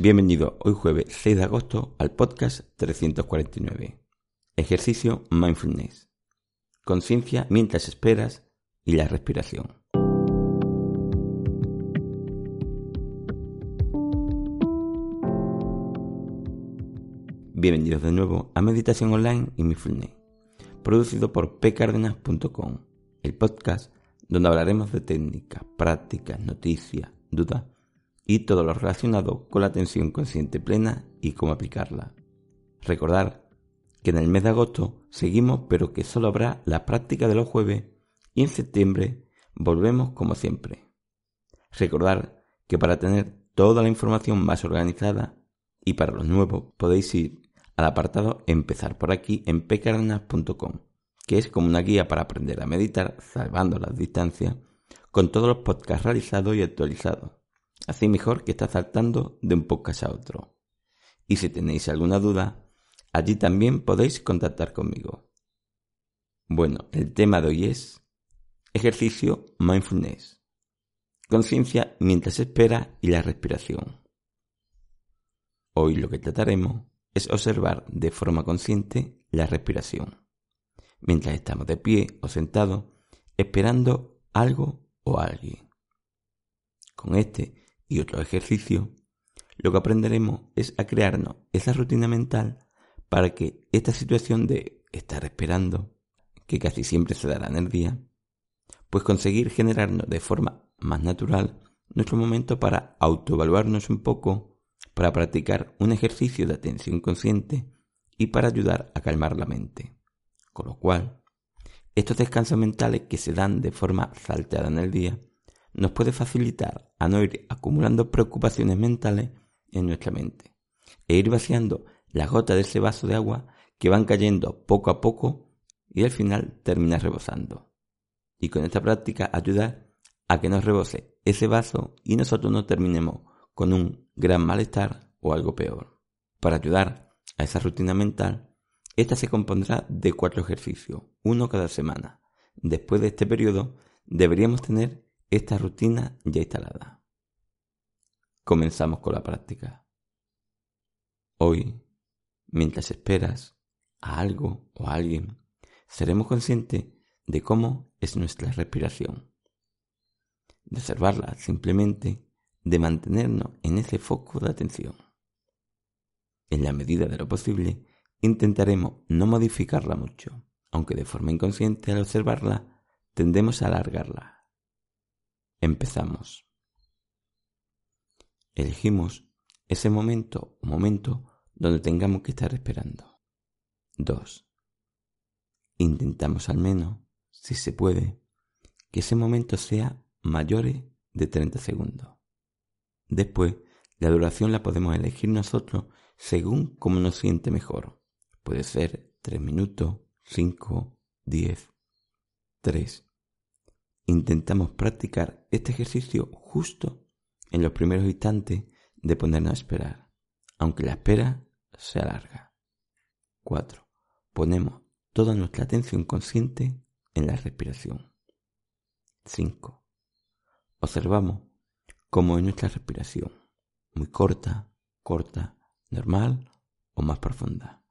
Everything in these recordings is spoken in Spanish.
Bienvenido hoy jueves 6 de agosto al podcast 349. Ejercicio Mindfulness. Conciencia mientras esperas y la respiración. Bienvenidos de nuevo a Meditación Online y Mindfulness, producido por pcardenas.com, el podcast donde hablaremos de técnicas, prácticas, noticias, dudas y todo lo relacionado con la atención consciente plena y cómo aplicarla. Recordar que en el mes de agosto seguimos pero que solo habrá la práctica de los jueves y en septiembre volvemos como siempre. Recordar que para tener toda la información más organizada y para los nuevos podéis ir al apartado Empezar por aquí en pecarnas.com, que es como una guía para aprender a meditar salvando las distancias con todos los podcasts realizados y actualizados Así mejor que está saltando de un podcast a otro. Y si tenéis alguna duda, allí también podéis contactar conmigo. Bueno, el tema de hoy es ejercicio mindfulness. Conciencia mientras espera y la respiración. Hoy lo que trataremos es observar de forma consciente la respiración, mientras estamos de pie o sentados esperando algo o alguien. Con este y otro ejercicio, lo que aprenderemos es a crearnos esa rutina mental para que esta situación de estar esperando, que casi siempre se dará en el día, pues conseguir generarnos de forma más natural nuestro momento para autoevaluarnos un poco, para practicar un ejercicio de atención consciente y para ayudar a calmar la mente. Con lo cual, estos descansos mentales que se dan de forma salteada en el día nos puede facilitar a no ir acumulando preocupaciones mentales en nuestra mente e ir vaciando las gotas de ese vaso de agua que van cayendo poco a poco y al final termina rebosando. Y con esta práctica ayudar a que nos rebose ese vaso y nosotros no terminemos con un gran malestar o algo peor. Para ayudar a esa rutina mental, esta se compondrá de cuatro ejercicios, uno cada semana. Después de este periodo, deberíamos tener esta rutina ya instalada. Comenzamos con la práctica. Hoy, mientras esperas a algo o a alguien, seremos conscientes de cómo es nuestra respiración. De observarla simplemente, de mantenernos en ese foco de atención. En la medida de lo posible, intentaremos no modificarla mucho, aunque de forma inconsciente al observarla tendemos a alargarla Empezamos. Elegimos ese momento o momento donde tengamos que estar esperando. 2. Intentamos al menos, si se puede, que ese momento sea mayor de 30 segundos. Después, la duración la podemos elegir nosotros según como nos siente mejor. Puede ser 3 minutos, 5, 10, 3 intentamos practicar este ejercicio justo en los primeros instantes de ponernos a esperar, aunque la espera sea larga. 4. Ponemos toda nuestra atención consciente en la respiración. 5. Observamos cómo es nuestra respiración, muy corta, corta, normal o más profunda.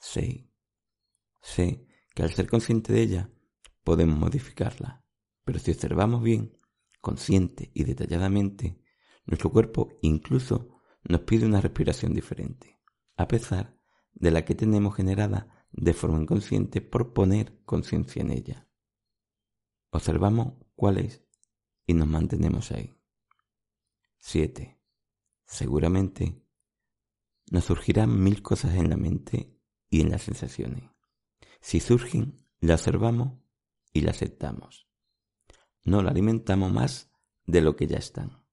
6. Sé que al ser consciente de ella, podemos modificarla, pero si observamos bien, consciente y detalladamente, nuestro cuerpo incluso nos pide una respiración diferente, a pesar de la que tenemos generada de forma inconsciente por poner conciencia en ella. Observamos cuál es y nos mantenemos ahí. 7. Seguramente nos surgirán mil cosas en la mente y en las sensaciones. Si surgen, la observamos y la aceptamos. No la alimentamos más de lo que ya están.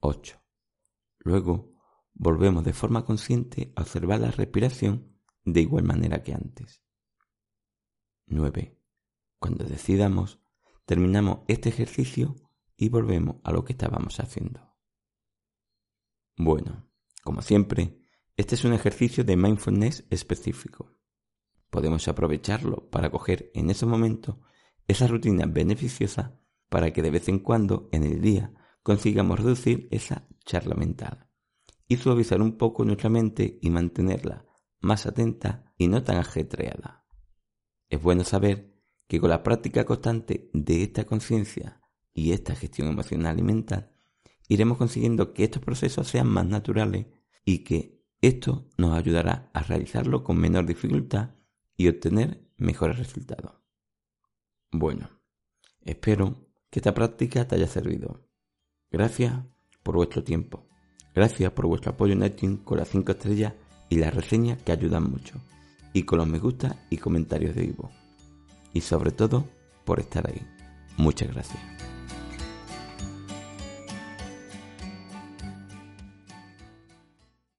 8. Luego, volvemos de forma consciente a observar la respiración de igual manera que antes. 9. Cuando decidamos, terminamos este ejercicio y volvemos a lo que estábamos haciendo. Bueno, como siempre, este es un ejercicio de mindfulness específico. Podemos aprovecharlo para coger en ese momento esa rutina beneficiosa para que de vez en cuando en el día consigamos reducir esa charla mental y suavizar un poco nuestra mente y mantenerla más atenta y no tan ajetreada. Es bueno saber que con la práctica constante de esta conciencia y esta gestión emocional y mental, iremos consiguiendo que estos procesos sean más naturales y que esto nos ayudará a realizarlo con menor dificultad y obtener mejores resultados. Bueno, espero que esta práctica te haya servido. Gracias por vuestro tiempo. Gracias por vuestro apoyo en iTunes con las 5 estrellas y las reseñas que ayudan mucho. Y con los me gusta y comentarios de vivo. Y sobre todo, por estar ahí. Muchas gracias.